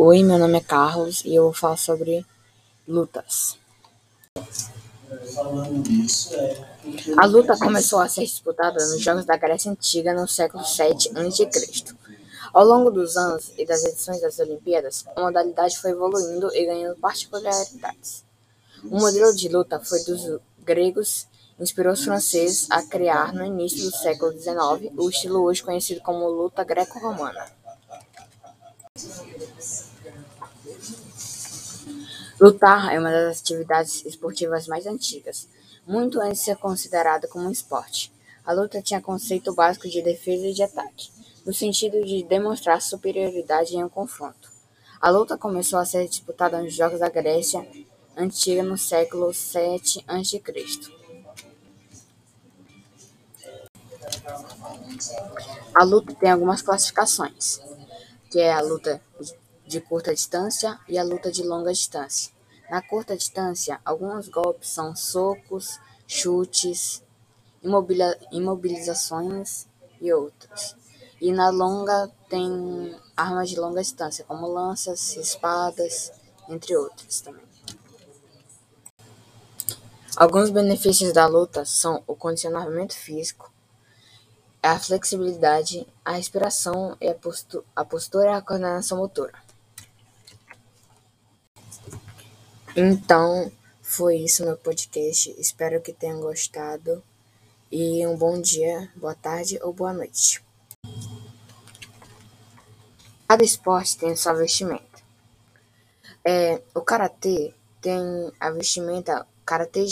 Oi, meu nome é Carlos e eu vou falar sobre lutas. A luta começou a ser disputada nos Jogos da Grécia Antiga no século VII a.C. Ao longo dos anos e das edições das Olimpíadas, a modalidade foi evoluindo e ganhando particularidades. O modelo de luta foi dos gregos inspirou os franceses a criar, no início do século XIX, o estilo hoje conhecido como luta greco-romana. Lutar é uma das atividades esportivas mais antigas, muito antes de ser considerada como um esporte. A luta tinha conceito básico de defesa e de ataque, no sentido de demonstrar superioridade em um confronto. A luta começou a ser disputada nos Jogos da Grécia Antiga no século VII a.C. A luta tem algumas classificações, que é a luta de curta distância e a luta de longa distância. Na curta distância, alguns golpes são socos, chutes, imobilizações e outros. E na longa tem armas de longa distância, como lanças, espadas, entre outras também. Alguns benefícios da luta são o condicionamento físico, a flexibilidade, a respiração e a, postura e a coordenação motora. Então, foi isso no podcast. Espero que tenham gostado. E um bom dia, boa tarde ou boa noite. Cada esporte tem sua vestimenta. É, o karatê tem a vestimenta karatê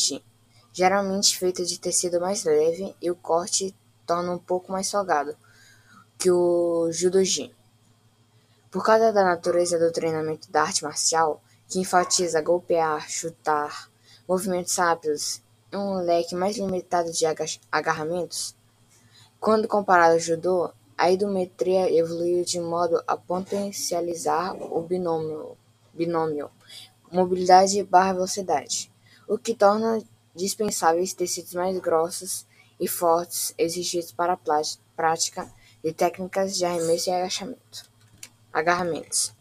geralmente feita de tecido mais leve e o corte torna um pouco mais salgado que o judojin. Por causa da natureza do treinamento da arte marcial, que enfatiza golpear, chutar, movimentos rápidos e um leque mais limitado de agarramentos. Quando comparado ao judô, a idometria evoluiu de modo a potencializar o binômio, binômio mobilidade barra velocidade, o que torna dispensáveis tecidos mais grossos e fortes exigidos para a prática de técnicas de arremesso e agarramentos.